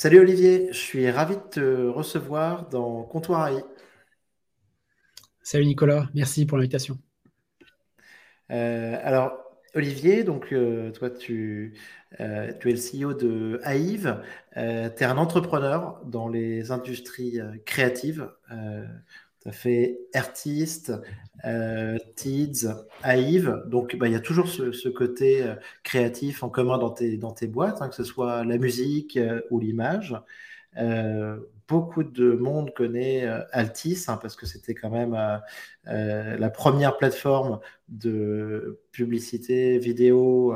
Salut Olivier, je suis ravi de te recevoir dans Comptoir AI. Salut Nicolas, merci pour l'invitation. Euh, alors, Olivier, donc euh, toi, tu, euh, tu, es le CEO de AIV. tu es un entrepreneur dans les industries créatives. As fait Artist, Tids, AIV. Donc, bah, il y a toujours ce, côté créatif en commun dans tes, dans tes boîtes, hein, que ce soit la musique ou l'image beaucoup de monde connaît euh, Altis, hein, parce que c'était quand même euh, euh, la première plateforme de publicité vidéo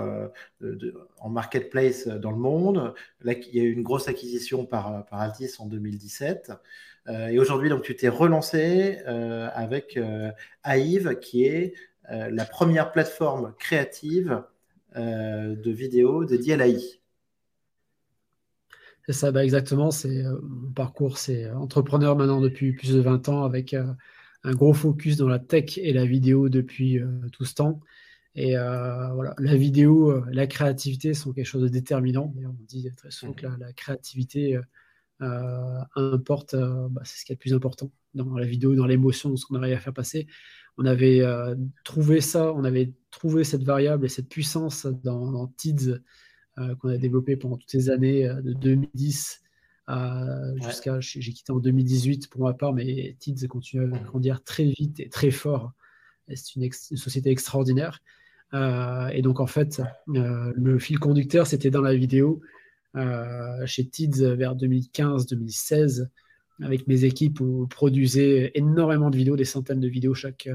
en marketplace dans le monde. Là, il y a eu une grosse acquisition par, par Altis en 2017. Et aujourd'hui, donc, tu t'es relancé avec AIV, qui est la première plateforme créative de vidéo dédiée à l'AI. C'est ça, bah exactement. C'est euh, mon parcours, c'est euh, entrepreneur maintenant depuis plus de 20 ans avec euh, un gros focus dans la tech et la vidéo depuis tout ce temps. Et voilà, la vidéo, la créativité sont quelque chose de déterminant. on dit très souvent que la, créativité importe, bah, c'est ce qui est le plus important dans la vidéo, dans l'émotion, ce qu'on arrive à faire passer. On avait trouvé ça, on avait trouvé cette variable et cette puissance dans, dans TIDS euh, qu'on a développé pendant toutes ces années, euh, de 2010 jusqu'à. J'ai quitté en 2018 pour ma part, mais Tids continue à grandir très vite et très fort. C'est une, société extraordinaire. Euh, et donc, en fait, le fil conducteur, c'était dans la vidéo. Chez Tids vers 2015-2016, avec mes équipes, on produisait énormément de vidéos, des centaines de vidéos chaque,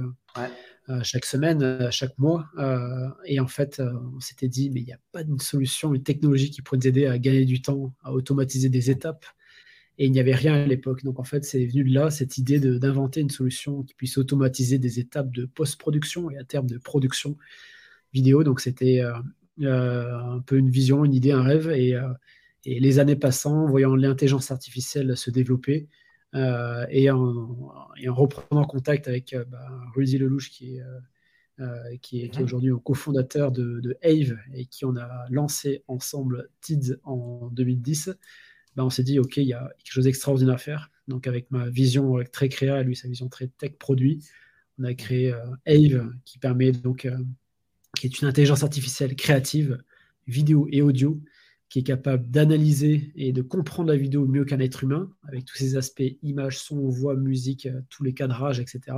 euh, chaque semaine, euh, chaque mois. Euh, et en fait, on s'était dit, mais il n'y a pas d'une solution, une technologie qui pourrait nous aider à gagner du temps, à automatiser des étapes. Et il n'y avait rien à l'époque. Donc en fait, c'est venu de là, cette idée d'inventer une solution qui puisse automatiser des étapes de post-production et à terme de production vidéo. Donc c'était un peu une vision, une idée, un rêve. Et, et les années passant, voyant l'intelligence artificielle se développer, euh, et, en, reprenant contact avec euh, bah, Rudy Lelouch, qui est, euh, qui est, mhm. aujourd'hui le cofondateur de, de Ave et qui on a lancé ensemble TIDS en 2010, bah, on s'est dit, OK, il y a quelque chose d'extraordinaire à faire. Donc, avec ma vision très créa et lui, sa vision très tech produit, on a créé Ave qui permet donc, qui est une intelligence artificielle créative, vidéo et audio, qui est capable d'analyser et de comprendre la vidéo mieux qu'un être humain, avec tous ces aspects image, son, voix, musique, euh, tous les cadrages, etc.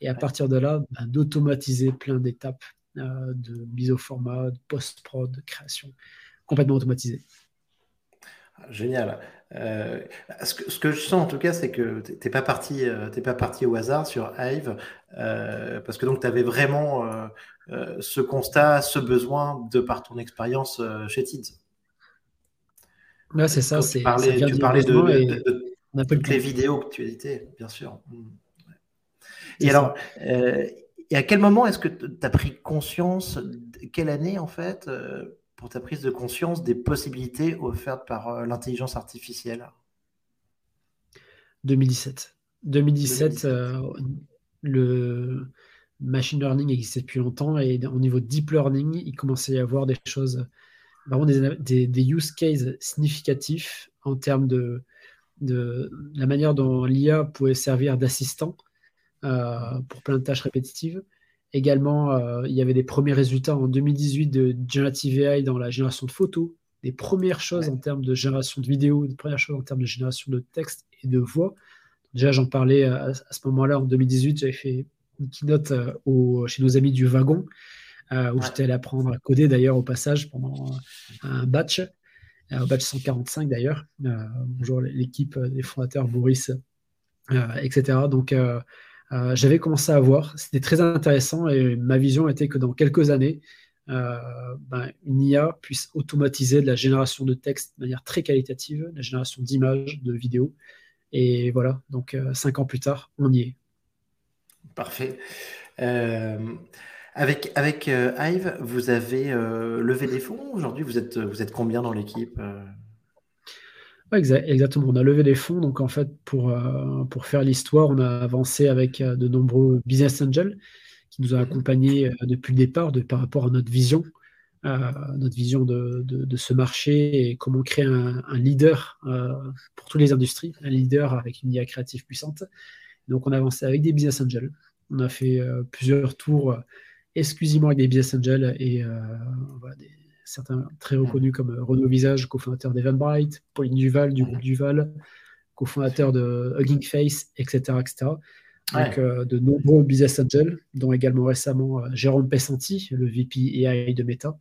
Et à partir de là, ben, d'automatiser plein d'étapes euh, de mise au format, de post-prod, de création, complètement automatisé. Génial. Euh, ce, que, je sens en tout cas, c'est que tu n'es pas, parti, pas parti au hasard sur Hive, parce que donc tu avais vraiment ce constat, ce besoin de par ton expérience chez TIDS c'est ça. Tu parlais, tu parlais de, toutes les vidéos que tu éditais, bien sûr. Mm. Et alors, euh, et à quel moment est-ce que tu as pris conscience, quelle année en fait, euh, pour ta prise de conscience des possibilités offertes par euh, l'intelligence artificielle 2017. 2017, le machine learning existait depuis longtemps et au niveau deep learning, il commençait à y avoir des choses vraiment des, des, use cases significatifs en termes de, de la manière dont l'IA pouvait servir d'assistant euh, pour plein de tâches répétitives. Également, euh, il y avait des premiers résultats en 2018 de Generative AI dans la génération de photos, des premières choses en termes de génération de vidéos, des premières choses en termes de génération de texte et de voix. Déjà, j'en parlais à, ce moment-là, en 2018, j'avais fait une keynote euh, au, chez nos amis du wagon, euh, où j'étais allé apprendre à coder d'ailleurs au passage pendant un batch, euh, au batch 145 d'ailleurs. Euh, bonjour l'équipe des fondateurs, Boris, etc. Donc j'avais commencé à voir, c'était très intéressant et ma vision était que dans quelques années, ben, une IA puisse automatiser de la génération de texte de manière très qualitative, la génération d'images, de vidéos. Et voilà, donc cinq ans plus tard, on y est. Parfait. Avec, avec euh, Hive, vous avez euh, levé des fonds? Aujourd'hui vous êtes, vous êtes combien dans l'équipe euh? exactement. On a levé des fonds. Donc, en fait, pour, pour faire l'histoire, on a avancé avec de nombreux business angels qui nous ont mhm. accompagnés depuis le départ de, par rapport à notre vision. notre vision de, ce marché et comment créer un, leader pour toutes les industries, un leader avec une IA créative puissante. Donc on a avancé avec des business angels. On a fait plusieurs tours exclusivement avec des business angels et certains très reconnus comme Renaud Visage, cofondateur d'Eventbrite, Pauline Duval du groupe Duval, cofondateur de Hugging Face, etc. etc. Donc, euh, de nombreux business angels, dont également récemment euh, Jérôme Pessanti, le VP AI de Meta.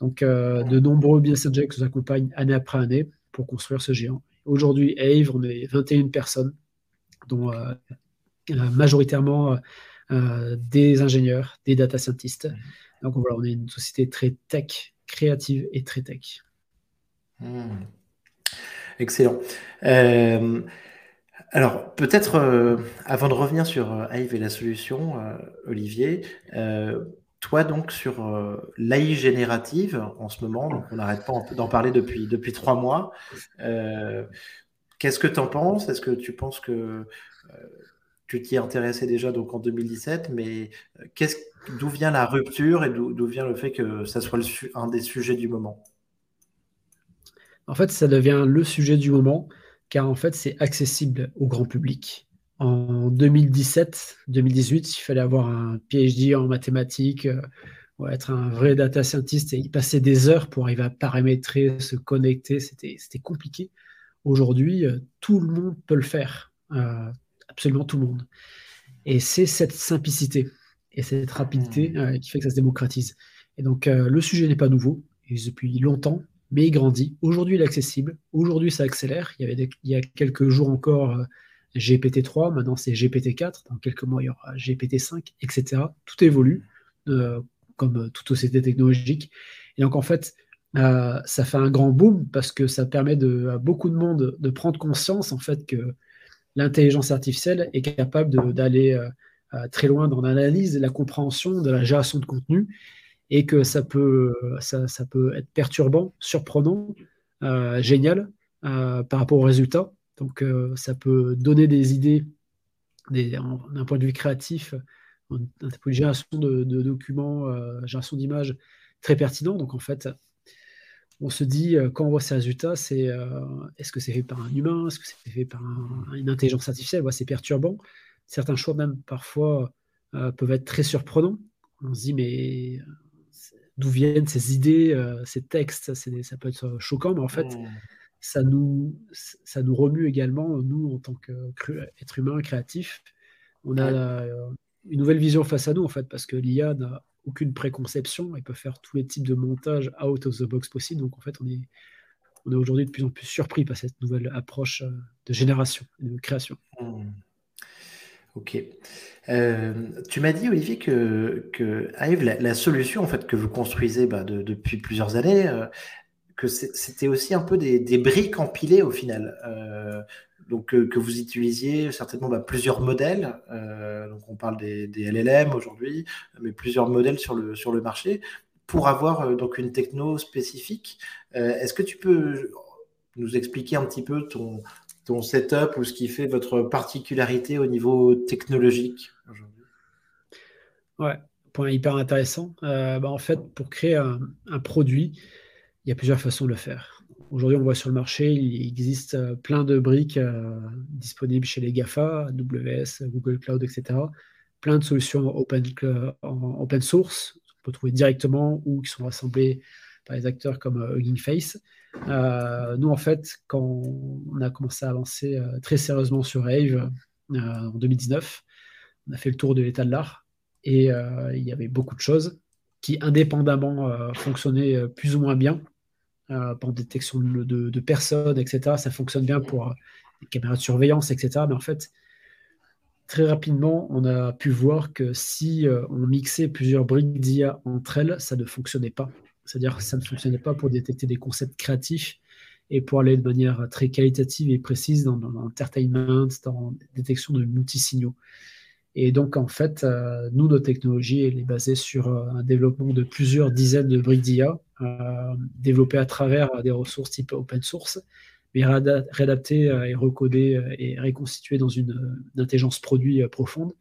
Donc, euh, de nombreux business angels qui nous accompagnent année après année pour construire ce géant. Aujourd'hui, Ave, on est 21 personnes, dont majoritairement des ingénieurs, des data scientists. Donc, voilà, on est une société très tech, créative et très tech. Hmm. Excellent. Alors, peut-être, euh, avant de revenir sur euh, Hive et la solution, euh, Olivier, toi donc sur l'AI générative en ce moment, on n'arrête pas d'en parler depuis, depuis trois mois. Qu'est-ce que tu en penses? Est-ce que tu penses que tu t'y intéressais déjà donc en 2017, mais d'où vient la rupture et d'où vient le fait que ça soit un des sujets du moment? En fait, ça devient le sujet du moment car en fait, c'est accessible au grand public. En 2017-2018, il fallait avoir un PhD en mathématiques, euh, être un vrai data scientist et y passer des heures pour arriver à paramétrer, se connecter. C'était compliqué. Aujourd'hui, euh, tout le monde peut le faire. Euh, absolument tout le monde. Et c'est cette simplicité et cette rapidité mmh. qui fait que ça se démocratise. Et donc, le sujet n'est pas nouveau. Et depuis longtemps, mais il grandit. Aujourd'hui, il est accessible. Aujourd'hui, ça accélère. Il y, avait il y a quelques jours encore euh, GPT-3, maintenant c'est GPT-4. Dans quelques mois, il y aura GPT-5, etc. Tout évolue, euh, comme toute société technologique. Et donc, en fait, euh, ça fait un grand boom parce que ça permet de, à beaucoup de monde de prendre conscience en fait que l'intelligence artificielle est capable d'aller très loin dans l'analyse, la compréhension, de la génération de contenu et que ça peut, ça, ça peut être perturbant, surprenant, euh, génial euh, par rapport aux résultats. Donc euh, ça peut donner des idées d'un point de vue créatif, d'un point de vue génération de, documents, génération d'images très pertinent. Donc en fait, on se dit, quand on voit ces résultats, est-ce que c'est fait par un humain? Est-ce que c'est fait par une intelligence artificielle? C'est perturbant. Certains choix, même parfois, peuvent être très surprenants. On se dit, mais d'où viennent ces idées, euh, ces textes? Ça peut être choquant, mais en fait, mmh. ça, nous, ça nous remue également, nous, en tant qu'être humain créatif. On a euh, une nouvelle vision face à nous, en fait, parce que l'IA n'a aucune préconception et peut faire tous les types de montage out of the box possible. Donc, en fait, on est, on est aujourd'hui de plus en plus surpris par cette nouvelle approche euh, de génération, de création. Mmh. Ok. Euh, tu m'as dit, Olivier, que, que Hive, la, solution en fait, que vous construisez bah, depuis plusieurs années, euh, que c'était aussi un peu des, briques empilées au final. Euh, donc, que vous utilisiez certainement bah, plusieurs modèles. donc, on parle des, LLM aujourd'hui, mais plusieurs modèles sur le, sur le marché pour avoir donc une techno spécifique. Est-ce que tu peux nous expliquer un petit peu ton, ton setup ou ce qui fait votre particularité au niveau technologique aujourd'hui? Ouais, point hyper intéressant. Euh, bah, en fait, pour créer un, produit, il y a plusieurs façons de le faire. Aujourd'hui, on voit sur le marché, il existe euh, plein de briques euh, disponibles chez les GAFA, AWS, Google Cloud, etc. Plein de solutions open, en open source, on peut trouver directement ou qui sont rassemblées par les acteurs comme Hugging Face. Euh, nous, en fait, quand on a commencé à avancer euh, très sérieusement sur Rave euh, en 2019, on a fait le tour de l'état de l'art et il y avait beaucoup de choses qui, indépendamment, fonctionnaient plus ou moins bien pour détection de, personnes, etc. Ça fonctionne bien pour les caméras de surveillance, etc. Mais en fait, très rapidement, on a pu voir que si on mixait plusieurs briques d'IA entre elles, ça ne fonctionnait pas. C'est-à-dire que ça ne fonctionnait pas pour détecter des concepts créatifs et pour aller de manière très qualitative et précise dans, l'entertainment, dans la détection de multi-signaux. Et donc, en fait, euh, nous, notre technologie, elle est basée sur euh, un développement de plusieurs dizaines de briques d'IA, euh, développées à travers des ressources type open source, mais réadaptées et recodées et reconstituées dans une, une, intelligence produit profonde,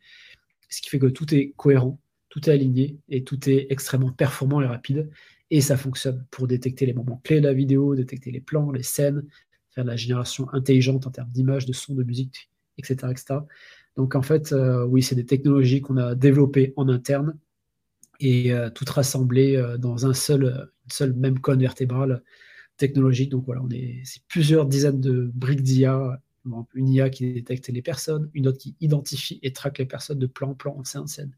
ce qui fait que tout est cohérent, tout est aligné et tout est extrêmement performant et rapide et ça fonctionne pour détecter les moments clés de la vidéo, détecter les plans, les scènes, faire de la génération intelligente en termes d'image, de son, de musique, etc. etc. Donc en fait, euh, oui, c'est des technologies qu'on a développées en interne et euh, toutes rassemblées euh, dans un seul, une seule même cône vertébrale technologique. Donc voilà, on est, c'est plusieurs dizaines de briques d'IA, une IA qui détecte les personnes, une autre qui identifie et traque les personnes de plan en plan, en scène en scène,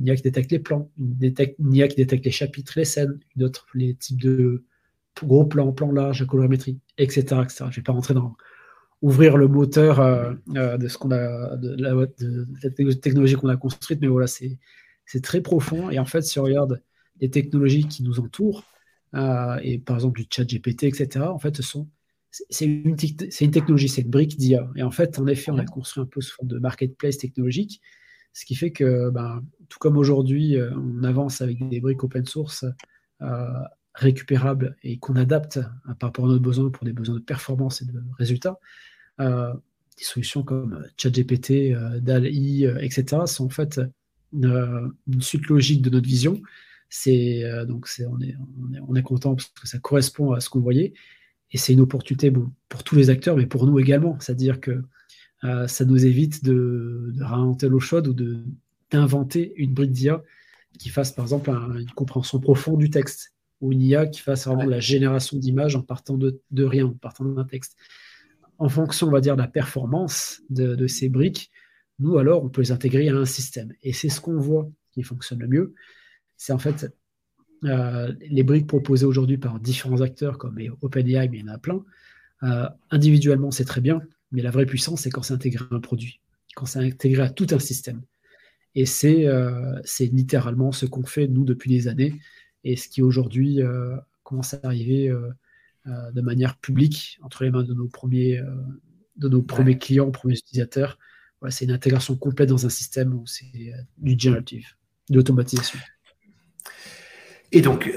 une IA qui détecte les plans, une, une IA qui détecte les chapitres, les scènes, une les types de gros plans, plans larges, colorimétrie, etc., etc. Je ne vais pas rentrer dans ouvrir le moteur euh, euh, de ce qu'on a, de la, technologie qu'on a construite, mais voilà, c'est c'est très profond. Et en fait, si on regarde les technologies qui nous entourent, euh, et par exemple du chat GPT, etc., en fait, ce sont c'est une, une, technologie, c'est une brique d'IA. Et en fait, en effet, on a construit un peu sous forme de marketplace technologique, ce qui fait que, ben, tout comme aujourd'hui, on avance avec des briques open source récupérables et qu'on adapte par rapport à nos besoins pour des besoins de performance et de résultats, euh, des solutions comme ChatGPT, euh, DALI, euh, etc. sont en fait une suite logique de notre vision. C'est donc c'est on est, on est, content parce que ça correspond à ce qu'on voyait et c'est une opportunité bon, pour tous les acteurs, mais pour nous également. C'est-à-dire que ça nous évite de, de réinventer l'eau chaude ou de, d'inventer une brique d'IA qui fasse par exemple une compréhension profonde du texte ou une IA qui fasse vraiment la génération d'images en partant de, de rien, en partant d'un texte en fonction, on va dire, de la performance de, ces briques, nous, alors, on peut les intégrer à un système. Et c'est ce qu'on voit qui fonctionne le mieux. C'est en fait euh, les briques proposées aujourd'hui par différents acteurs comme OpenAI, mais il y en a plein. Euh, individuellement, c'est très bien, mais la vraie puissance, c'est quand c'est intégré à un produit, quand c'est intégré à tout un système. Et c'est euh, littéralement ce qu'on fait, nous, depuis des années, et ce qui aujourd'hui commence à arriver euh, de manière publique entre les mains de nos premiers, euh, de nos premiers clients, premiers utilisateurs. Voilà, c'est une intégration complète dans un système où c'est euh, du generative, de l'automatisation. Et donc,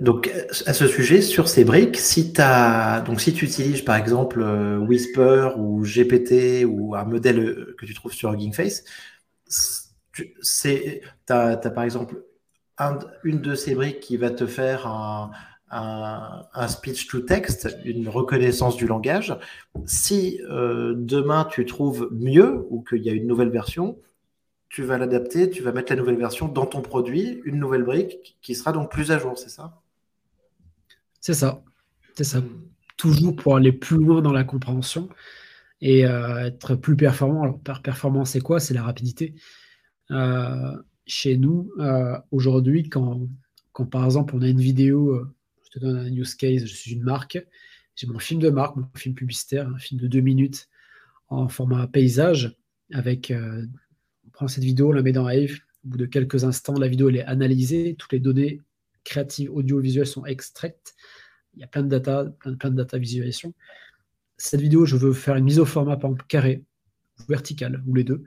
donc, à ce sujet, sur ces briques, si, as, donc, si tu utilises par exemple Whisper ou GPT ou un modèle que tu trouves sur Hugging Face, tu as, par exemple une de ces briques qui va te faire un, un, speech to text, une reconnaissance du langage. Si euh, demain tu trouves mieux ou qu'il y a une nouvelle version, tu vas l'adapter, tu vas mettre la nouvelle version dans ton produit, une nouvelle brique qui sera donc plus à jour, c'est ça? C'est ça, c'est ça. Toujours pour aller plus loin dans la compréhension et euh, être plus performant. Alors, par performance, c'est quoi? C'est la rapidité. Euh, chez nous, aujourd'hui, quand, quand par exemple on a une vidéo je te donne un use case, je suis une marque, j'ai mon film de marque, mon film publicitaire, un film de deux minutes en format paysage, avec, euh, prend cette vidéo, la met dans Hive, au bout de quelques instants, la vidéo elle est analysée, toutes les données créatives audiovisuelles sont extraites, il y a plein de data, plein, plein de data visualisation. Cette vidéo, je veux faire une mise au format par exemple carré, vertical, ou les deux.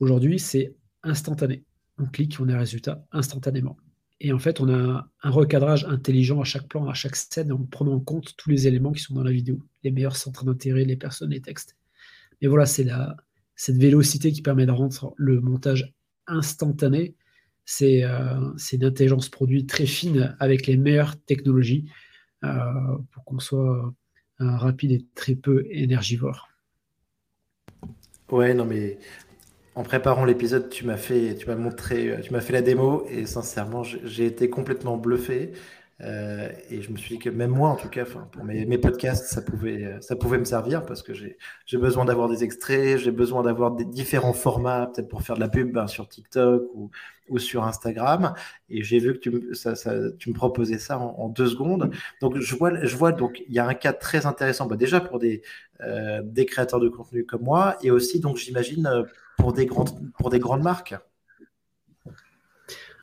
Aujourd'hui, c'est instantané. On clique, on a un résultat instantanément. Et en fait, on a un recadrage intelligent à chaque plan, à chaque scène, en prenant en compte tous les éléments qui sont dans la vidéo, les meilleurs centres d'intérêt, les personnes, les textes. Mais voilà, c'est cette vélocité qui permet de rendre le montage instantané. C'est euh, une intelligence produit très fine avec les meilleures technologies euh, pour qu'on soit euh, rapide et très peu énergivore. Ouais, non, mais en préparant l'épisode, tu m'as fait, tu m'as montré, tu m'as fait la démo et sincèrement, j'ai été complètement bluffé. Euh, et je me suis dit que même moi, en tout cas, pour mes, podcasts, ça pouvait, euh, ça pouvait me servir parce que j'ai besoin d'avoir des extraits, j'ai besoin d'avoir différents formats, peut-être pour faire de la pub ben, sur TikTok ou, ou, sur Instagram. Et j'ai vu que tu, ça, ça, tu me proposais ça en, deux secondes. Donc, je vois, je vois, donc, il y a un cas très intéressant, bah, déjà pour des, euh, des créateurs de contenu comme moi et aussi, donc, j'imagine, pour des grandes, pour des grandes marques.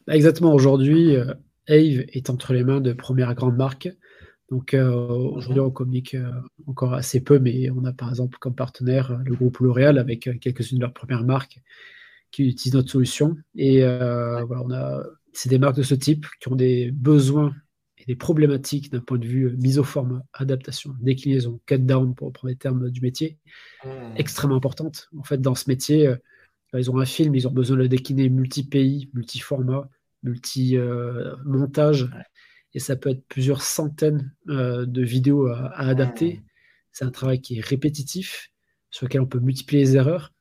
Bah, exactement. Aujourd'hui, Ave est entre les mains de premières grandes marques. Donc euh, aujourd'hui, on communique euh, encore assez peu, mais on a par exemple comme partenaire euh, le groupe L'Oréal avec quelques-unes de leurs premières marques qui utilisent notre solution. Et voilà, on a, c'est des marques de ce type qui ont des besoins et des problématiques d'un point de vue mise au forme, adaptation, déclinaison, cut down pour reprendre les termes du métier, mmh. extrêmement importantes. En fait, dans ce métier, ils ont un film, ils ont besoin de le décliner multi-pays, multi-formats multi-montage. et ça peut être plusieurs centaines de vidéos à, adapter. C'est un travail qui est répétitif, sur lequel on peut multiplier les erreurs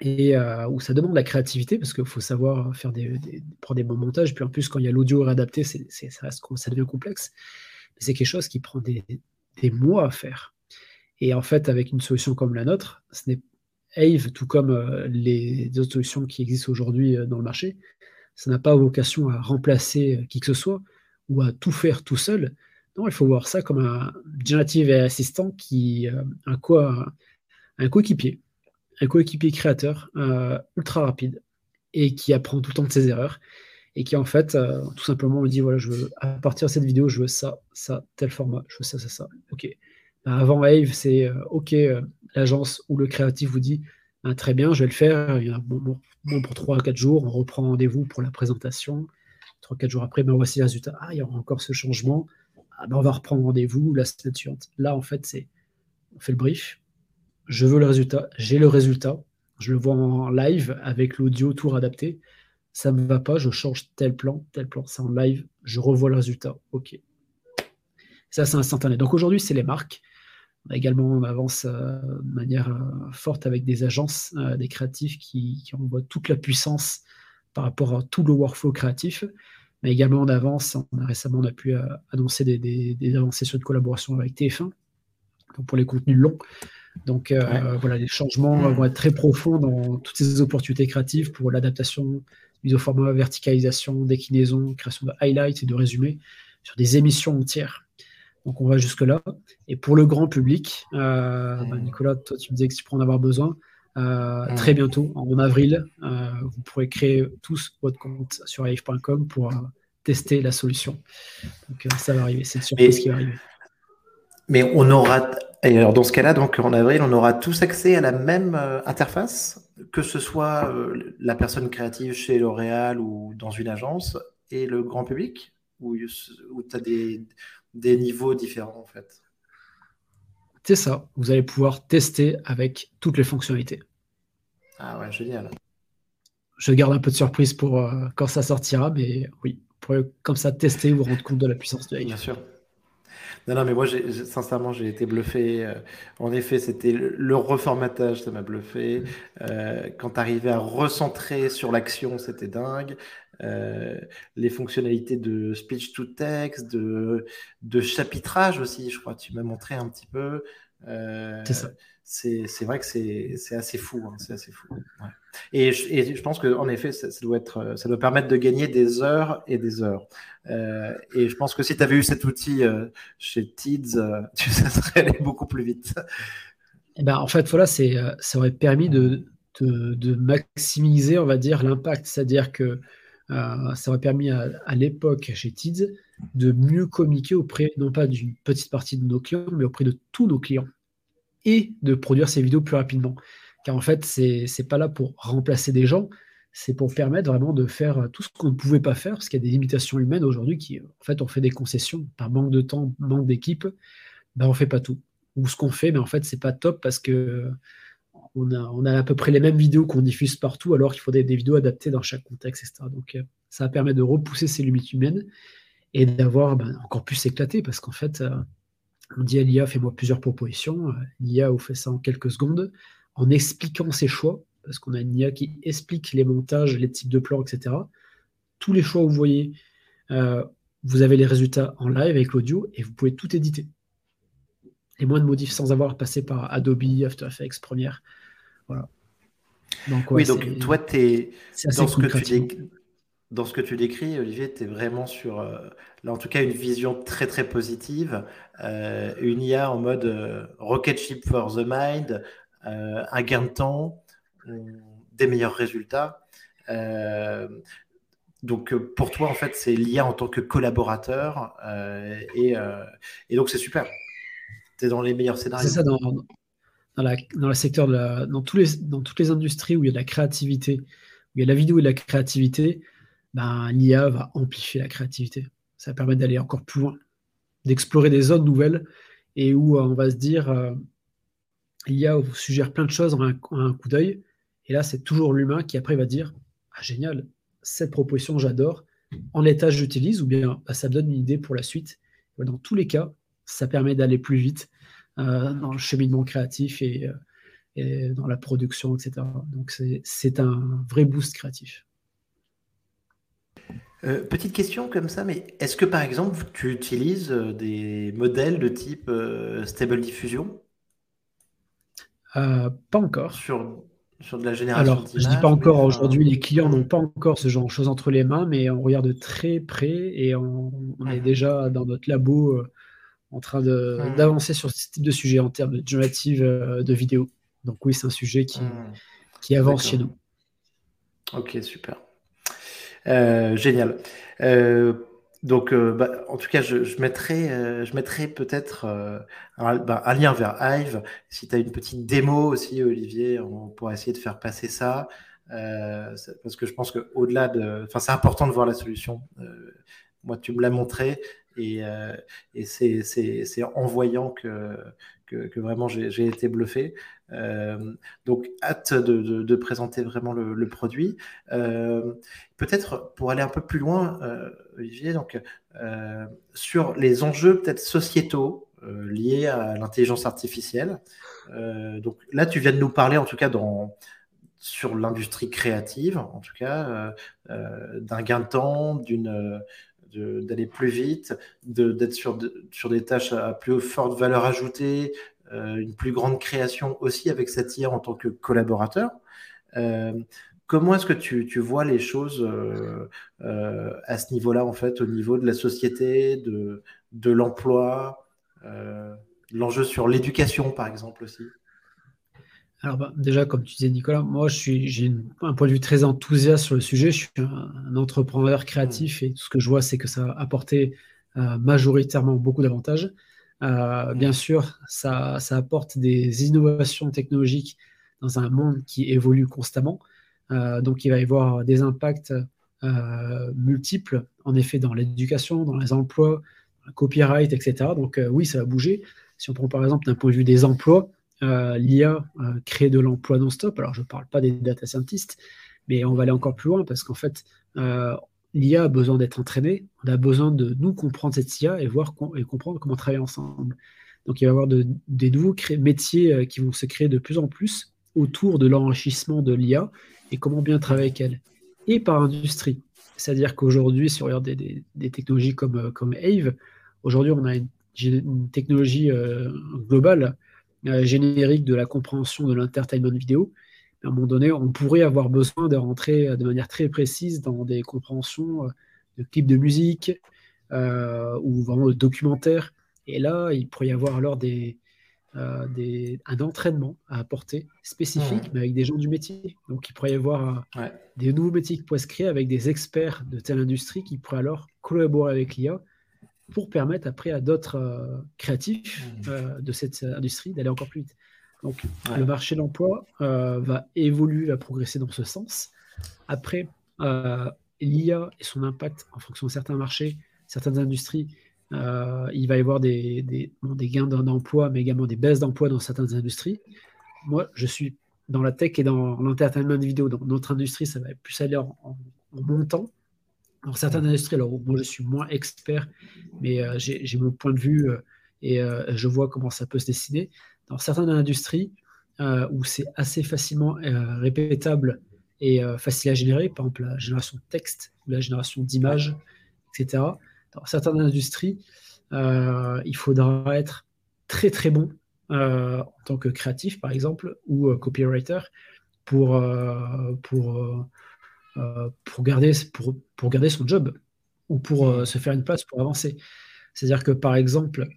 et où ça demande la créativité parce qu'il faut savoir faire des, prendre des bons montages. Puis en plus, quand il y a l'audio réadapté, ça, reste, ça devient complexe. C'est quelque chose qui prend des, des, mois à faire. Et en fait, avec une solution comme la nôtre, ce n'est Ave, tout comme euh, les autres solutions qui existent aujourd'hui euh, dans le marché, ça n'a pas vocation à remplacer euh, qui que ce soit ou à tout faire tout seul. Non, il faut voir ça comme un generative assistant qui un quoi un coéquipier, un coéquipier créateur ultra rapide et qui apprend tout le temps de ses erreurs et qui en fait tout simplement me dit voilà je veux à partir de cette vidéo je veux ça ça tel format je veux ça ça ça ok avant Ave c'est ok l'agence ou le créatif vous dit ah, très bien, je vais le faire, il y a bon, pour 3 4 jours, on reprend rendez-vous pour la présentation. 3-4 jours après, ben, voici le résultat. Ah, il y aura encore ce changement. Ah, ben, on va reprendre rendez-vous la semaine suivante. Là, en fait, c'est on fait le brief. Je veux le résultat, j'ai le résultat. Je le vois en live avec l'audio tour adapté. Ça ne me va pas, je change tel plan, tel plan. C'est en live, je revois le résultat. OK. Ça, c'est instantané. Donc aujourd'hui, c'est les marques également, on avance euh, de manière euh, forte avec des agences, euh, des créatifs qui, envoient toute la puissance par rapport à tout le workflow créatif. Mais également, on avance. On a, récemment, on a pu annoncer des, avancées sur une collaboration avec TF1 pour les contenus longs. Donc voilà, les changements vont être très profonds dans toutes ces opportunités créatives pour l'adaptation, mise au format, verticalisation, déclinaison, création de highlights et de résumés sur des émissions entières. Donc on va jusque-là. Et pour le grand public, euh, bah, Nicolas, toi tu me disais que tu pourrais en avoir besoin. Euh, très bientôt, en avril, euh, vous pourrez créer tous votre compte sur AIF.com pour tester la solution. Donc ça va arriver, c'est une surprise qui va arriver. Mais on aura, alors dans ce cas-là, donc en avril, on aura tous accès à la même interface, que ce soit la personne créative chez L'Oréal ou dans une agence et le grand public, ou tu as des des niveaux différents en fait. C'est ça, vous allez pouvoir tester avec toutes les fonctionnalités. Ah ouais, génial. Je garde un peu de surprise pour euh, quand ça sortira, mais oui, pour comme ça tester ou vous rendre compte de la puissance de Bien sûr. Non, non, mais moi, sincèrement, j'ai été bluffé. Euh, en effet, c'était le, reformatage, ça m'a bluffé. Euh, quand tu arrivais à recentrer sur l'action, c'était dingue. Euh, les fonctionnalités de speech to text, de, de chapitrage aussi, je crois. Tu m'as montré un petit peu. Euh, c'est vrai que c'est assez fou. Hein, c'est assez fou. Et, je, et, je, pense qu'en effet, ça, doit être, ça doit permettre de gagner des heures et des heures. Euh, et je pense que si tu avais eu cet outil chez Tids, tu, ça serait allé beaucoup plus vite. Et eh ben, en fait, voilà, ça aurait permis de, de, de maximiser, on va dire, l'impact. C'est-à-dire que euh, ça aurait permis à, l'époque chez Tids de mieux communiquer auprès, non pas d'une petite partie de nos clients, mais auprès de tous nos clients et de produire ces vidéos plus rapidement. Car en fait, c'est n'est pas là pour remplacer des gens, c'est pour permettre vraiment de faire tout ce qu'on ne pouvait pas faire, parce qu'il y a des limitations humaines aujourd'hui qui, en fait, on fait des concessions par manque de temps, manque d'équipe, ben on fait pas tout. Ou ce qu'on fait, mais en fait, c'est pas top parce que on a, à peu près les mêmes vidéos qu'on diffuse partout, alors qu'il faut des, vidéos adaptées dans chaque contexte, etc. Donc, euh, ça permet de repousser ces limites humaines et d'avoir ben, encore plus éclaté, parce qu'en fait, euh, on dit à l'IA, fais-moi plusieurs propositions. Euh, L'IA vous fait ça en quelques secondes, en expliquant ses choix, parce qu'on a une IA qui explique les montages, les types de plans, etc. Tous les choix vous voyez, vous avez les résultats en live avec l'audio et vous pouvez tout éditer. Et moins de modifs sans avoir passé par Adobe, After Effects, Premiere. Voilà. Donc, oui, donc toi, es, dans, ce que tu dans ce que tu décris, Olivier, tu es vraiment sur, euh, là en tout cas, une vision très très positive, euh, une IA en mode euh, rocket ship for the mind, un gain de temps, des meilleurs résultats. donc pour toi, en fait, c'est l'IA en tant que collaborateur, et, et donc c'est super. Tu es dans les meilleurs scénarios. C'est ça, dans, dans, le secteur de la, dans, tous les, dans toutes les industries où il y a de la créativité, où il y a de la vidéo et de la créativité, ben, l'IA va amplifier la créativité. Ça va permettre d'aller encore plus loin, d'explorer des zones nouvelles et où euh, on va se dire, euh, l'IA vous suggère plein de choses en un, coup d'œil. Et là, c'est toujours l'humain qui après va dire, ah génial, cette proposition, j'adore, en l'état j'utilise ou bien bah, ça me donne une idée pour la suite. Dans tous les cas, ça permet d'aller plus vite dans le cheminement créatif et, et, dans la production, etc. Donc c'est un vrai boost créatif. Euh, petite question comme ça, mais est-ce que par exemple tu utilises euh, des modèles de type euh, Stable Diffusion? Pas encore. Sur, sur de la génération Alors, je dis pas encore aujourd'hui, les clients n'ont pas encore ce genre de choses entre les mains, mais on regarde de très près et on, est mhm. déjà dans notre labo en train mhm. d'avancer sur ce type de sujet en termes de générative de vidéo. Donc oui, c'est un sujet qui, mhm. qui avance chez nous. Ok, super. Euh, génial. Euh, donc, euh, bah, en tout cas, je, je mettrai, je mettrai peut-être un, bah, un, lien vers Hive. Si tu as une petite démo aussi, Olivier, on pourra essayer de faire passer ça. parce que je pense qu'au-delà de. Enfin, c'est important de voir la solution. moi, tu me l'as montré et, et c'est en voyant que, que, vraiment j'ai été bluffé. Euh, donc, hâte de, de, présenter vraiment le, produit. Euh, peut-être pour aller un peu plus loin, euh, Olivier, donc, sur les enjeux peut-être sociétaux liés à l'intelligence artificielle. donc là, tu viens de nous parler, en tout cas, dans, sur l'industrie créative, en tout cas, d'un gain de temps, d'une d'aller plus vite, d'être sur, sur des tâches à plus forte valeur ajoutée, euh, une plus grande création aussi avec cette en tant que collaborateur. Euh, comment est-ce que tu, tu, vois les choses euh, à ce niveau-là, en fait, au niveau de la société, de, de l'emploi, l'enjeu sur l'éducation, par exemple, aussi? Alors bah, déjà, comme tu disais Nicolas, moi j'ai un point de vue très enthousiaste sur le sujet. Je suis un, entrepreneur créatif et tout ce que je vois, c'est que ça a apporté majoritairement beaucoup d'avantages. Euh, bien sûr, ça, apporte des innovations technologiques dans un monde qui évolue constamment. Euh, donc, il va y avoir des impacts euh, multiples, en effet, dans l'éducation, dans les emplois, dans le copyright, etc. Donc, oui, ça va bouger. Si on prend par exemple d'un point de vue des emplois, l'IA crée de l'emploi non-stop. Alors, je ne parle pas des data scientists, mais on va aller encore plus loin parce qu'en fait, l'IA a besoin d'être entraînée, on a besoin de nous comprendre cette IA et voir et comprendre comment travailler ensemble. Donc il va y avoir des nouveaux métiers euh, qui vont se créer de plus en plus autour de l'enrichissement de l'IA et comment bien travailler avec elle. Et par industrie. C'est-à-dire qu'aujourd'hui, si on regarde des, technologies comme, euh, comme AVE, aujourd'hui on a une, technologie euh, générique de la compréhension de l'entertainment vidéo, à un moment donné, on pourrait avoir besoin de rentrer euh, de manière très précise dans des compréhensions euh, de clips de musique ou vraiment de documentaires. Et là, il pourrait y avoir alors des, des, un entraînement à apporter spécifique, mais avec des gens du métier. Donc, il pourrait y avoir des nouveaux métiers qui pourraient se créer avec des experts de telle industrie qui pourraient alors collaborer avec l'IA pour permettre après à d'autres créatifs mmh. de cette industrie d'aller encore plus vite. Donc le marché de l'emploi euh, va évoluer, va progresser dans ce sens. Après, euh, l'IA et son impact en fonction de certains marchés, certaines industries, euh, il va y avoir des, des, des gains d'emploi, mais également des baisses d'emploi dans certaines industries. Moi, je suis dans la tech et dans l'entertainment vidéo. Dans notre industrie, ça va plus aller en, montant. Dans certaines industries, alors moi je suis moins expert, mais j'ai mon point de vue et je vois comment ça peut se dessiner dans certaines industries euh, où c'est assez facilement euh, répétable et euh, facile à générer, par exemple la génération de texte ou la génération d'images, etc. Dans certaines industries, il faudra être très très bon en tant que créatif, par exemple, ou copywriter pour, pour, pour, garder, pour, pour garder son job ou pour se faire une place pour avancer. C'est-à-dire que, par exemple,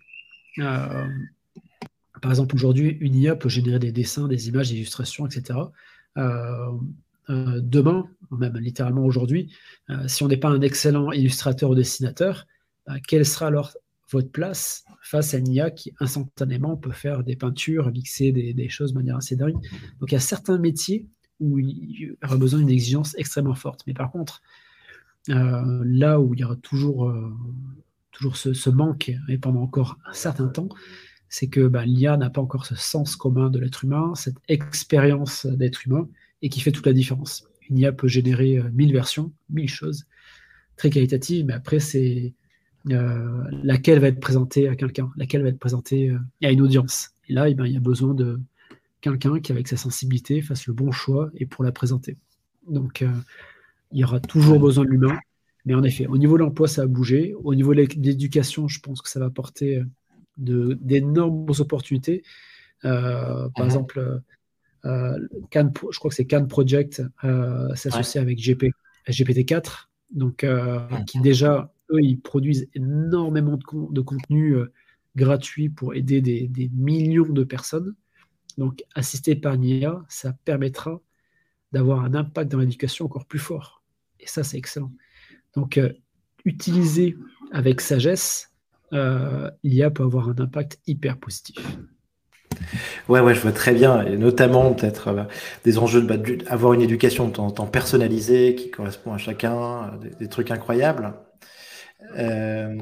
par exemple, aujourd'hui, une IA peut générer des dessins, des images, des illustrations, etc. Euh, euh, demain, même littéralement aujourd'hui, euh, si on n'est pas un excellent illustrateur ou dessinateur, quelle sera alors votre place face à une IA qui instantanément peut faire des peintures, mixer des, choses de manière assez dingue? Donc il y a certains métiers où il y aura besoin d'une exigence extrêmement forte. Mais par contre, là où il y aura toujours, toujours ce, manque, et pendant encore un certain temps, c'est que bah, l'IA n'a pas encore ce sens commun de l'être humain, cette expérience d'être humain, et qui fait toute la différence. Une IA peut générer euh, mille versions, mille choses, très qualitative, mais après, c'est laquelle va être présentée à quelqu'un, laquelle va être présentée à une audience. Et là, eh ben, il y a besoin de quelqu'un qui, avec sa sensibilité, fasse le bon choix et pour la présenter. Donc, il y aura toujours besoin de l'humain. Mais en effet, au niveau de l'emploi, ça a bougé. Au niveau de l'éducation, je pense que ça va apporter d'énormes opportunités. par mhm. exemple, euh, je crois que c'est Cannes Project euh, s'associer avec GP, GPT-4, donc euh, qui déjà, eux, ils produisent énormément de, de contenu gratuit pour aider des, millions de personnes. Donc, assisté par l'IA, ça permettra d'avoir un impact dans l'éducation encore plus fort. Et ça, c'est excellent. Donc, utiliser avec sagesse, l'IA peut avoir un impact hyper positif. Ouais, ouais, je vois très bien, et notamment peut-être euh, des enjeux de bah, avoir une éducation de temps, personnalisée qui correspond à chacun, euh, des, trucs incroyables. Euh,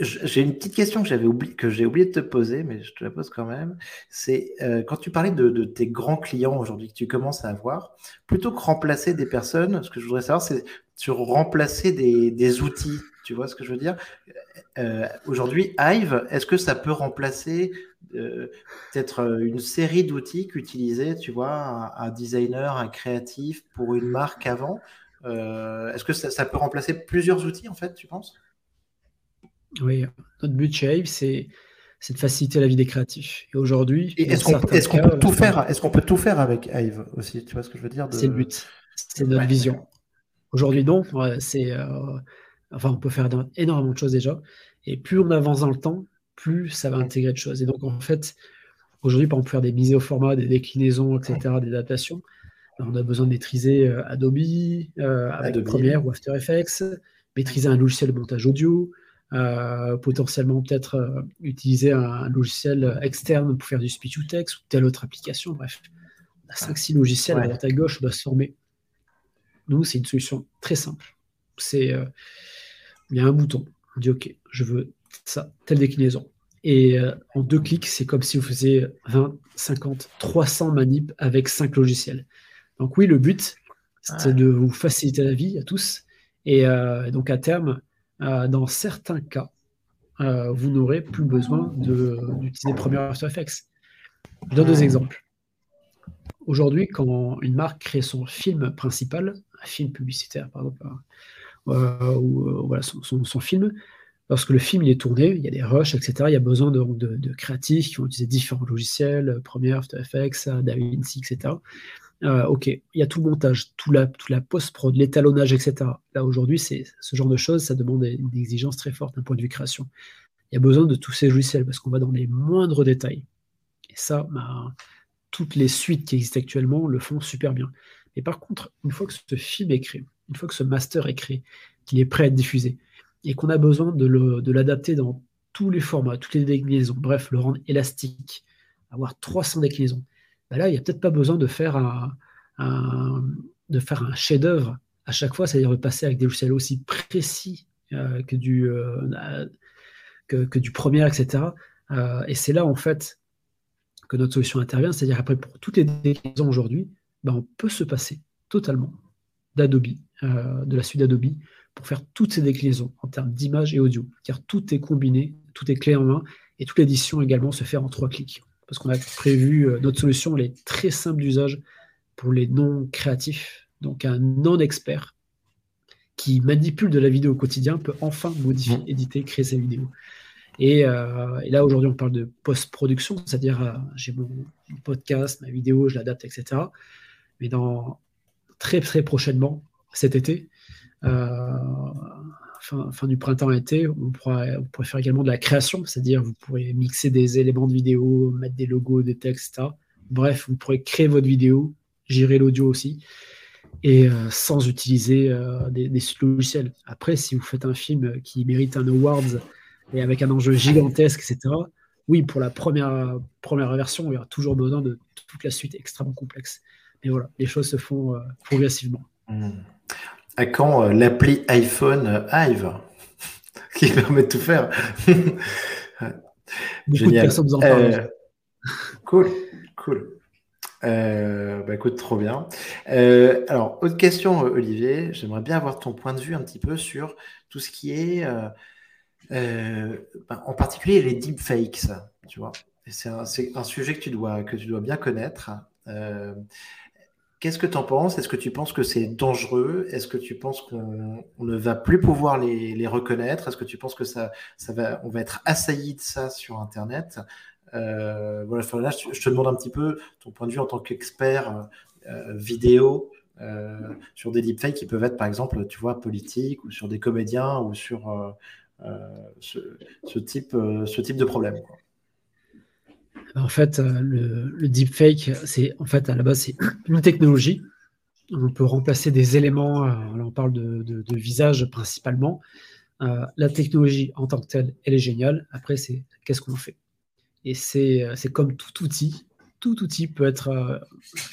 j'ai une petite question que j'avais oublié, que j'ai oublié de te poser, mais je te la pose quand même. C'est quand tu parlais de, tes grands clients aujourd'hui que tu commences à avoir, plutôt que remplacer des personnes, ce que je voudrais savoir, c'est sur remplacer des, des outils. Tu vois ce que je veux dire? Aujourd'hui, Hive, est-ce que ça peut remplacer euh, peut-être euh, une série d'outils qu'utilisait, tu vois, un, designer, un créatif pour une marque avant? Euh, est-ce que ça, peut remplacer plusieurs outils, en fait, tu penses? Oui, notre but chez Hive, c'est de faciliter la vie des créatifs. Et aujourd'hui, est-ce qu'on peut, tout faire Est-ce qu'on peut tout faire avec Hive aussi? Tu vois ce que je veux dire C'est le but. C'est notre vision. Aujourd'hui, non. C'est enfin, on peut faire énormément de choses déjà. Et plus on avance dans le temps, plus ça va intégrer de choses. Et donc, en fait, aujourd'hui, pour faire des mises au format, des déclinaisons, etc., des adaptations, on a besoin de maîtriser euh, Adobe, euh, avec Premiere ou After Effects, maîtriser un logiciel de montage audio, euh, potentiellement peut-être utiliser un, logiciel externe pour faire du speech to text ou telle autre application. Bref, on a 5-6 logiciels à droite à gauche, on doit se former. Nous, c'est une solution très simple. C'est, il y a un bouton. On dit OK, je veux ça, telle déclinaison. Et en deux clics, c'est comme si vous faisiez 20, 50, 300 manips avec 5 logiciels. Donc oui, le but, c'est de vous faciliter la vie à tous. Et euh, donc à terme, euh, dans certains cas, vous n'aurez plus besoin d'utiliser Premiere After Effects. Je donne deux exemples. Aujourd'hui, quand une marque crée son film principal, un film publicitaire par exemple, ou voilà, son, film, lorsque le film il est tourné, il y a des rushs, etc. Il y a besoin de, de, créatifs qui vont utiliser différents logiciels, euh, Premiere, After Effects, euh, DaVinci, etc. Euh, ok, il y a tout le montage, tout la, toute la post-prod, l'étalonnage, etc. Là aujourd'hui, c'est ce genre de choses, ça demande une exigence très forte d'un point de vue création. Il y a besoin de tous ces logiciels parce qu'on va dans les moindres détails. Et ça, bah, toutes les suites qui existent actuellement le font super bien. Mais par contre, une fois que ce film est créé, une fois que ce master est créé, qu'il est prêt à être diffusé, et qu'on a besoin de l'adapter dans tous les formats, toutes les déclinaisons, bref, le rendre élastique, avoir 300 déclinaisons, bah là, il n'y a peut-être pas besoin de faire un, chef-d'œuvre à chaque fois, c'est-à-dire de passer avec des logiciels aussi précis euh, que, du, euh, que, du premier, etc. Euh, et c'est là, en fait, que notre solution intervient, c'est-à-dire après, pour toutes les déclinaisons aujourd'hui, bah, on peut se passer totalement d'Adobe, de la suite d'Adobe, pour faire toutes ces déclinaisons en termes d'image et audio. Car tout est combiné, tout est clé en main, et toute l'édition également se fait en trois clics. Parce qu'on a prévu, euh, notre solution, elle est très simple d'usage pour les non-créatifs. Donc un non-expert qui manipule de la vidéo au quotidien peut enfin modifier, mmh. éditer, créer sa vidéo. Euh, et, là, aujourd'hui, on parle de post-production, c'est-à-dire euh, j'ai mon, podcast, ma vidéo, je l'adapte, etc. Mais dans très très prochainement, cet été, euh, fin, du printemps-été, on pourrait, faire également de la création, c'est-à-dire vous pourrez mixer des éléments de vidéo, mettre des logos, des textes, etc. Bref, vous pourrez créer votre vidéo, gérer l'audio aussi, et euh, sans utiliser euh, des, logiciels. Après, si vous faites un film qui mérite un awards et avec un enjeu gigantesque, etc., oui, pour la première, première version, il y aura toujours besoin de toute la suite extrêmement complexe. Mais voilà, les choses se font progressivement. Mmh à quand euh, l'appli iPhone euh, Hive qui permet de tout faire Beaucoup de personnes en parlent. Euh, cool, cool. Euh, bah écoute, trop bien. Euh, alors, autre question, Olivier. J'aimerais bien avoir ton point de vue un petit peu sur tout ce qui est, euh, ben, en particulier les deepfakes, tu vois. C'est un, un, sujet que tu dois, que tu dois bien connaître. Qu'est-ce que tu en penses? Est-ce que tu penses que c'est dangereux? Est-ce que tu penses qu'on ne va plus pouvoir les, reconnaître? Est-ce que tu penses que ça, va, on va être assailli de ça sur Internet? Euh, voilà, là, je te demande un petit peu ton point de vue en tant qu'expert euh, vidéo euh, sur des deepfakes qui peuvent être, par exemple, tu vois, politiques ou sur des comédiens ou sur ce type de problème. En fait, le, deepfake, c'est en fait à la base c'est une technologie. On peut remplacer des éléments. là, on parle de, visage principalement. la technologie en tant que telle, elle est géniale. Après, c'est qu'est-ce qu'on fait? Et euh, c'est comme tout outil. Tout outil peut être euh,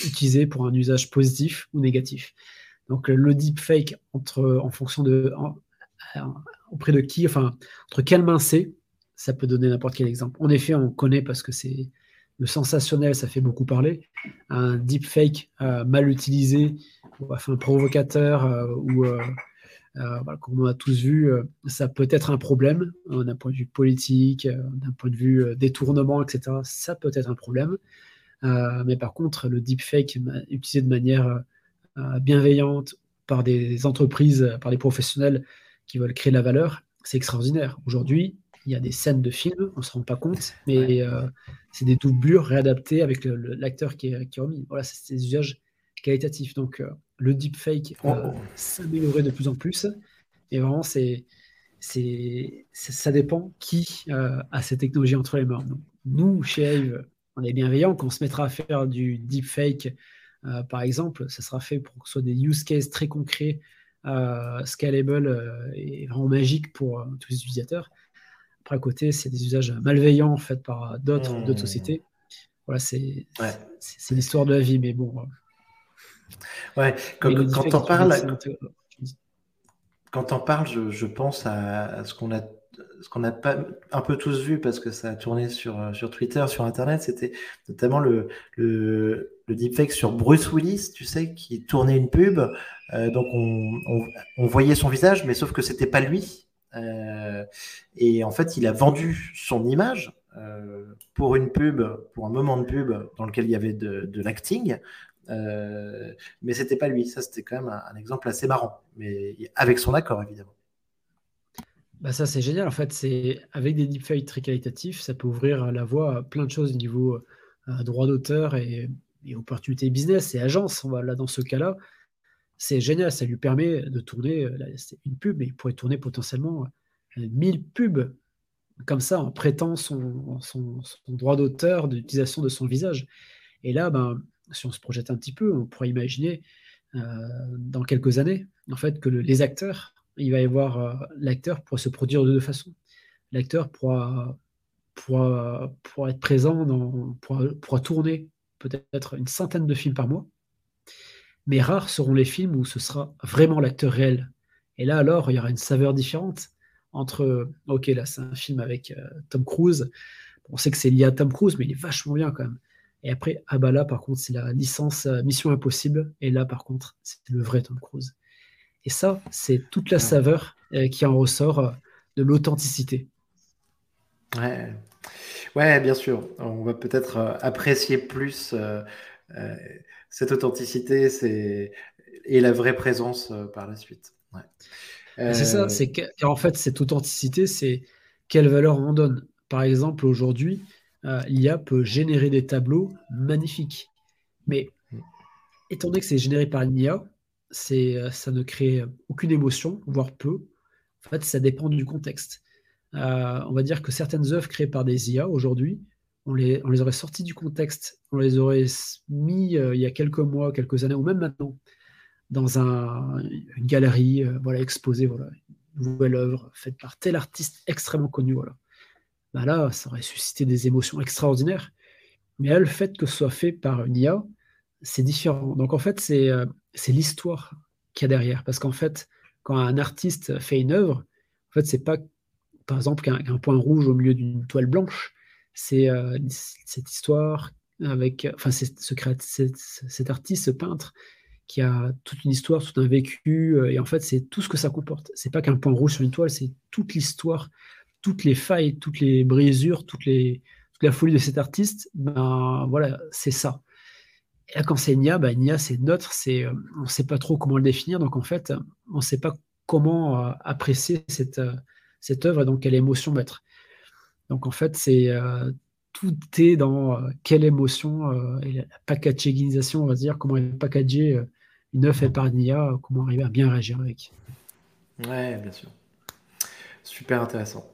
utilisé pour un usage positif ou négatif. Donc le deepfake, entre, en fonction de auprès de qui, enfin, entre quelle main c'est, ça peut donner n'importe quel exemple. En effet, on connaît parce que c'est le sensationnel, ça fait beaucoup parler. Un deepfake euh, mal utilisé, enfin provocateur ou euh, comme on a tous vu, euh, ça peut être un problème hein, d'un point de vue politique, euh, d'un point de vue détournement, etc. Ça peut être un problème. mais par contre, le deepfake utilisé de manière bienveillante par des entreprises, par des professionnels qui veulent créer de la valeur, c'est extraordinaire. Aujourd'hui, il y a des scènes de films, on ne se rend pas compte, mais c'est des doublures réadaptées avec l'acteur qui, est, qui est remis. Voilà, c'est des usages qualitatifs. Donc, le deepfake oh, oh. s'améliorer de plus en plus. Et vraiment, c'est, c'est, ça dépend qui euh, a cette technologie entre les mains. nous, chez Ave, on est bienveillant. Quand on se mettra à faire du deepfake, euh, par exemple, ça sera fait pour que ce soit des use cases très concrets, euh, scalable et vraiment magiques pour tous les utilisateurs. Après, à côté, c'est des usages malveillants faits par d'autres, mmh. d'autres sociétés. Voilà, c'est, l'histoire de la vie. Mais bon, Ouais, quand, quand on parle, quand on parle, je, je pense à, ce qu'on a, ce qu'on a pas un peu tous vu parce que ça a tourné sur, sur Twitter, sur Internet, c'était notamment le, le, le, deepfake sur Bruce Willis, tu sais, qui tournait une pub. Euh, donc on, on, voyait son visage, mais sauf que c'était pas lui. Euh, et en fait, il a vendu son image euh, pour une pub, pour un moment de pub dans lequel il y avait de, l'acting, euh, mais c'était pas lui. Ça, c'était quand même un, exemple assez marrant, mais avec son accord, évidemment. Bah ça, c'est génial. En fait, c'est avec des deepfakes très qualitatifs, ça peut ouvrir la voie à plein de choses au niveau euh, droit d'auteur et, et opportunités business et agence. Là, dans ce cas-là, c'est génial. Ça lui permet de tourner euh, une pub, mais il pourrait tourner potentiellement 1000 pubs comme ça en prêtant son, droit d'auteur d'utilisation de son visage. Et là, ben, si on se projette un petit peu, on pourrait imaginer euh, dans quelques années, en fait, que les acteurs, il va y avoir euh, l'acteur pour se produire de deux façons. L'acteur pourra, pourra, pourra, être présent, dans, pourra, tourner peut-être une centaine de films par mois, mais rares seront les films où ce sera vraiment l'acteur réel. Et là, alors, il y aura une saveur différente entre, ok, là, c'est un film avec euh, Tom Cruise. On sait que c'est lié à Tom Cruise, mais il est vachement bien quand même. Et après, ah bah là, par contre, c'est la licence euh, Mission Impossible. Et là, par contre, c'est le vrai Tom Cruise. Et ça, c'est toute la saveur euh, qui en ressort de l'authenticité. Ouais. ouais, bien sûr. On va peut-être apprécier plus cette authenticité et la vraie présence par la suite. C'est ça, c'est en fait, cette authenticité, c'est quelle valeur on donne. Par exemple, aujourd'hui, euh, l'IA peut générer des tableaux magnifiques. Mais étant donné que c'est généré par l'IA, euh, ça ne crée aucune émotion, voire peu. En fait, ça dépend du contexte. Euh, on va dire que certaines œuvres créées par des IA aujourd'hui, on les, on les aurait sorties du contexte, on les aurait mis il y a quelques mois, quelques années, ou même maintenant, dans un, une galerie, voilà, exposée, voilà, une nouvelle œuvre faite par tel artiste extrêmement connu, voilà. Bah là, ça aurait suscité des émotions extraordinaires. Mais là, le fait que ce soit fait par une IA, c'est différent. Donc en fait, c'est euh, l'histoire qu'il y a derrière. Parce qu'en fait, quand un artiste fait une œuvre, en fait, c'est pas, par exemple, qu'un point rouge au milieu d'une toile blanche. C'est euh, cette histoire avec, enfin, ce, cet artiste, ce peintre, qui a toute une histoire, tout un vécu, et en fait, c'est tout ce que ça comporte. C'est pas qu'un point rouge sur une toile, c'est toute l'histoire, toutes les failles, toutes les brisures, toutes les, toute la folie de cet artiste. Ben voilà, c'est ça. Et là, quand c'est Nia, ben, Nia, c'est neutre, c'est, on ne sait pas trop comment le définir, donc en fait, on ne sait pas comment euh, apprécier cette, euh, cette œuvre et donc quelle émotion mettre. Donc en fait, c'est euh, tout est dans quelle émotion et la packagingisation, on va dire, comment packager une œuvre faite par Nia, comment arriver à bien réagir avec. Ouais, bien sûr. Super intéressant.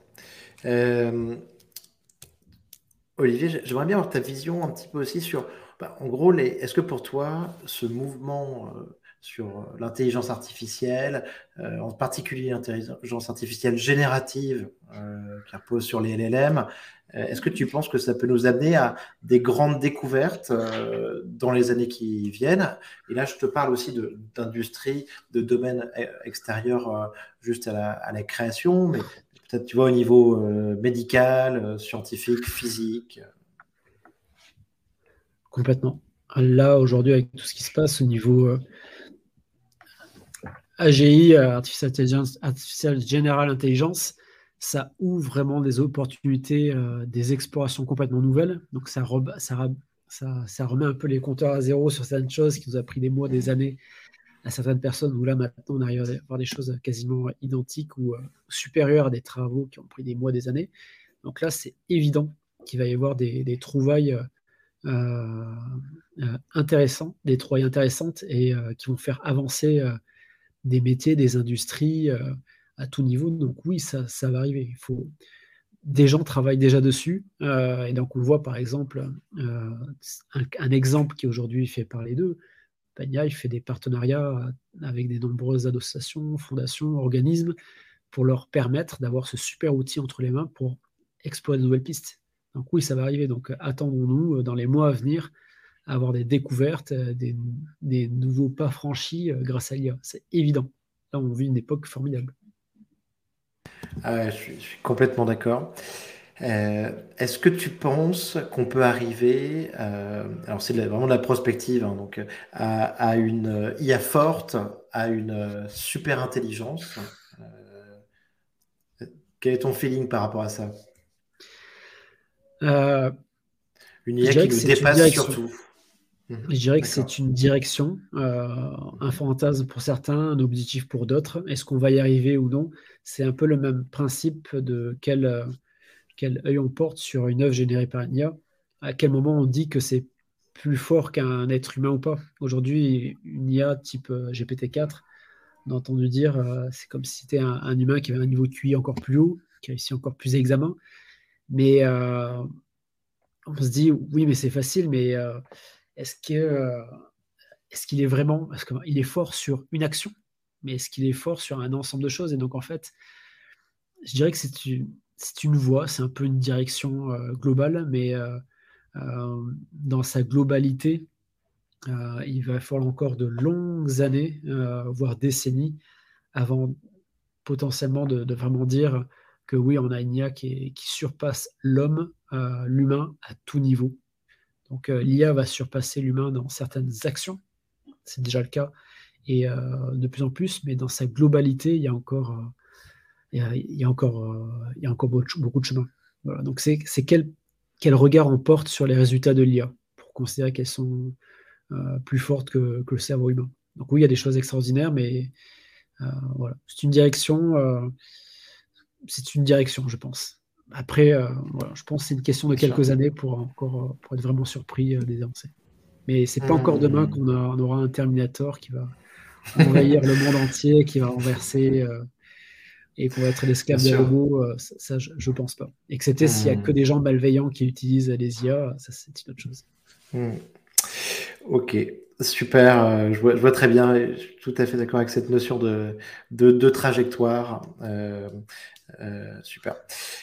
Olivier, j'aimerais bien avoir ta vision un petit peu aussi sur, bah, en gros, est-ce que pour toi, ce mouvement sur euh, l'intelligence artificielle, euh, en particulier l'intelligence artificielle générative euh, qui repose sur les LLM. Est-ce que tu penses que ça peut nous amener à des grandes découvertes dans les années qui viennent? Et là, je te parle aussi d'industrie, de, domaines extérieurs juste à la création, mais peut-être tu vois au niveau médical, scientifique, physique. Complètement. Là, aujourd'hui, avec tout ce qui se passe au niveau AGI, euh, Artificial, General Intelligence, ça ouvre vraiment des opportunités, euh, des explorations complètement nouvelles. Donc ça, remet un peu les compteurs à zéro sur certaines choses qui nous a pris des mois, des années à certaines personnes, où là maintenant on arrive à voir des choses quasiment identiques ou euh, supérieures à des travaux qui ont pris des mois, des années. Donc là c'est évident qu'il va y avoir des, trouvailles intéressantes, des trouvailles intéressantes et qui vont faire avancer des métiers, des industries euh, à tout niveau. Donc oui, ça, ça va arriver. Il faut... Des gens travaillent déjà dessus. Euh, et donc on voit par exemple euh, un, exemple qui aujourd'hui fait parler d'eux. Pagna, il fait des partenariats avec des nombreuses associations, fondations, organismes pour leur permettre d'avoir ce super outil entre les mains pour explorer de nouvelles pistes. Donc oui, ça va arriver. Donc attendons-nous dans les mois à venir avoir des découvertes, euh, des, nouveaux pas franchis euh, grâce à l'IA. C'est évident. Là, on vit une époque formidable. Ah je, suis, complètement d'accord. Euh, est-ce que tu penses qu'on peut arriver, alors c'est vraiment de la prospective, hein, donc à, une IA forte, à une super intelligence Quel est ton feeling par rapport à ça? Une IA qui nous dépasse surtout. Mhm. Je dirais que c'est une direction, euh, un fantasme pour certains, un objectif pour d'autres. Est-ce qu'on va y arriver ou non? C'est un peu le même principe de quel, euh, quel œil on porte sur une œuvre générée par une IA. À quel moment on dit que c'est plus fort qu'un être humain ou pas? Aujourd'hui, une IA type euh, GPT-4, on a entendu dire, c'est comme si c'était un, humain qui avait un niveau de QI encore plus haut, qui réussit encore plus examen. Mais on se dit, oui, mais c'est facile, mais est-ce que euh, est-ce qu'il est vraiment fort sur une action, mais est-ce qu'il est fort sur un ensemble de choses? Et donc en fait, je dirais que c'est une, voie, c'est un peu une direction euh, globale, mais euh, dans sa globalité, il va falloir encore de longues années, voire décennies, avant potentiellement de, vraiment dire que oui, on a une IA qui surpasse l'homme, l'humain à tout niveau. Donc euh, l'IA va surpasser l'humain dans certaines actions, c'est déjà le cas, et euh, de plus en plus, mais dans sa globalité, il y a encore, euh, il y a, encore, beaucoup de chemin. Donc c'est quel, quel regard on porte sur les résultats de l'IA pour considérer qu'elles sont plus fortes que, que, le cerveau humain. Donc oui, il y a des choses extraordinaires, mais voilà, c'est une direction, c'est une direction, je pense. Après, euh, je pense que c'est une question de quelques années pour, encore, euh, pour être vraiment surpris euh, des avancées. Mais c'est pas encore demain qu'on aura un Terminator qui va envahir le monde entier, qui va renverser et qu'on va être l'esclave des robots. ça, je, ne pense pas. Et que c'était s'il y a que des gens malveillants qui utilisent les IA, ça c'est une autre chose. Mmh. Ok, super. je, vois, très bien. Je suis tout à fait d'accord avec cette notion de, de, trajectoire. Euh, super.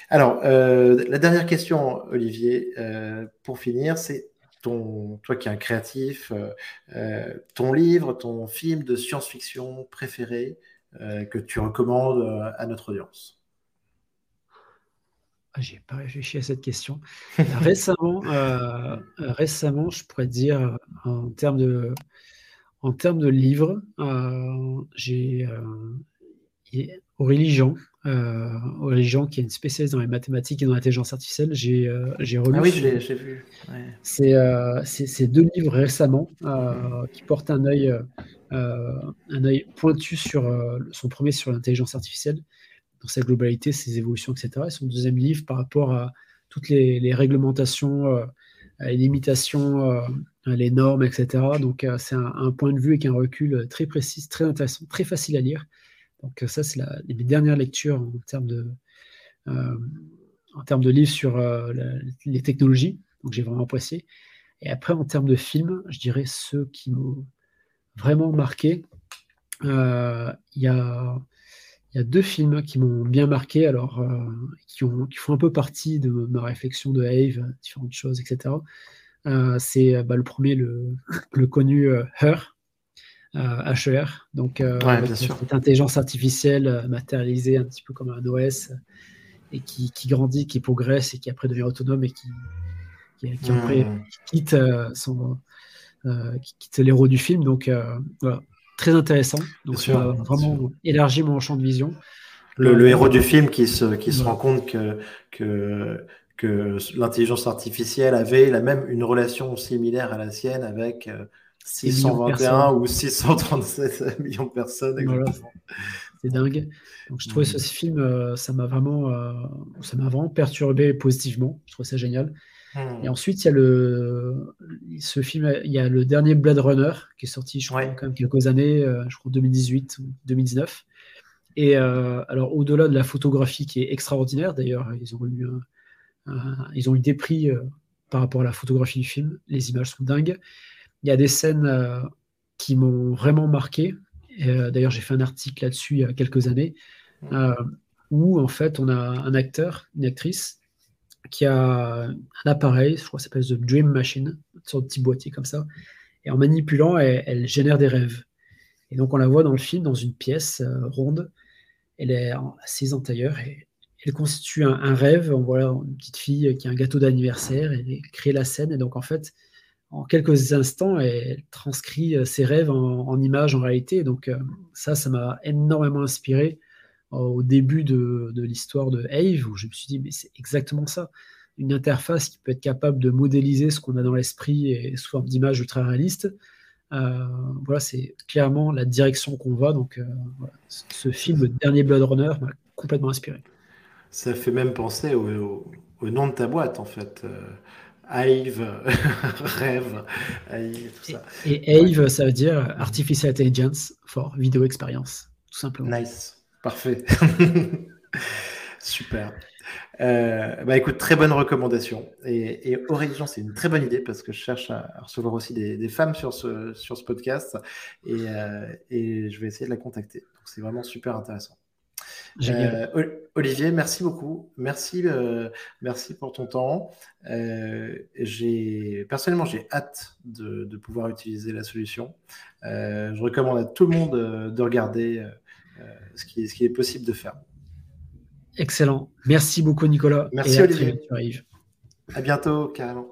Alors, euh, la dernière question, Olivier, euh, pour finir, c'est toi qui es un créatif, ton livre, ton film de science-fiction préféré que tu recommandes à notre audience. ah, j'ai pas réfléchi à cette question. récemment, euh, je pourrais dire en termes de, en termes de livres, euh, j'ai euh, Aurélie Jean, euh, Aurélie Jean qui est une spécialiste dans les mathématiques et dans l'intelligence artificielle. J'ai j'ai relu. Ah oui, j'ai vu. C'est deux livres récemment qui portent un œil un œil pointu sur son premier sur l'intelligence artificielle dans sa globalité, ses évolutions, etc. Et son deuxième livre par rapport à toutes les, réglementations, euh, les limitations, euh, les normes, etc. Donc euh, c'est un, point de vue avec un recul très précis, très intéressant, très facile à lire. Donc ça, c'est mes dernières lectures en termes de, en termes de livres sur les technologies. Donc j'ai vraiment apprécié. Et après, en termes de films, je dirais ceux qui m'ont vraiment marqué. Il y a y a deux films qui m'ont bien marqué, alors euh, qui, ont, qui, font un peu partie de ma réflexion de Ave, différentes choses, etc. Euh, c'est bah, le premier, le, le connu euh, Her, HER, donc cette intelligence artificielle matérialisée un petit peu comme un OS et qui, qui, grandit, qui progresse et qui après devient autonome et qui, qui, après, hmm. quitte son qui quitte l'héros du film. Donc voilà, très intéressant. Donc, ça a vraiment élargi mon champ de vision. Le, euh, héros du film qui se, qui se rend compte que, que, que l'intelligence artificielle avait la même une relation similaire à la sienne avec 621 euh, ou 637 millions de personnes. C'est dingue. Donc, je trouvais mm. ce film, euh, ça m'a vraiment, ça m'a vraiment perturbé positivement. Je trouvais ça génial. Hmm. Et ensuite, il y a le, ce film, il y a le dernier Blade Runner qui est sorti, je crois, quand même quelques années, euh, je crois 2018 ou 2019. Et euh, alors, au-delà de la photographie qui est extraordinaire, d'ailleurs, ils ont eu, ils ont eu des prix euh, par rapport à la photographie du film. Les images sont dingues. Il y a des scènes qui m'ont vraiment marqué. D'ailleurs, j'ai fait un article là-dessus il y a quelques années, hmm. où en fait, on a un acteur, une actrice qui a un appareil, je crois que ça s'appelle The Dream Machine, une sorte de petit boîtier comme ça. Et en manipulant, elle, génère des rêves. Et donc on la voit dans le film, dans une pièce euh, ronde. Elle est assise en tailleur et elle constitue un, rêve. On voit une petite fille qui a un gâteau d'anniversaire. Elle crée la scène. Et donc en fait, en quelques instants, elle transcrit euh, ses rêves en, images, en réalité. donc euh, ça, ça m'a énormément inspiré au début de, l'histoire de Ave, où je me suis dit, mais c'est exactement ça. Une interface qui peut être capable de modéliser ce qu'on a dans l'esprit et sous forme d'image ultra réaliste. Euh, voilà, c'est clairement la direction qu'on va. Donc, euh, ce film, le dernier Blood Runner, m'a complètement inspiré. Ça fait même penser au, nom de ta boîte, en fait. Euh, Ave, Rêve, tout ça. Et, et Ave, ça veut dire Artificial Intelligence for Video Experience, tout simplement. Nice. Parfait. Super. Euh, bah écoute, très bonne recommandation. Et, et c'est une très bonne idée parce que je cherche à, recevoir aussi des, femmes sur ce, sur ce podcast et, euh, et, je vais essayer de la contacter. Donc c'est vraiment super intéressant. Euh, Olivier, merci beaucoup. Merci, merci pour ton temps. j'ai personnellement, j'ai hâte de, de, pouvoir utiliser la solution. je recommande à tout le monde de regarder euh, ce, qui est, ce qui est possible de faire. Excellent. Merci beaucoup, Nicolas. Merci, Olivier. À bientôt, carrément.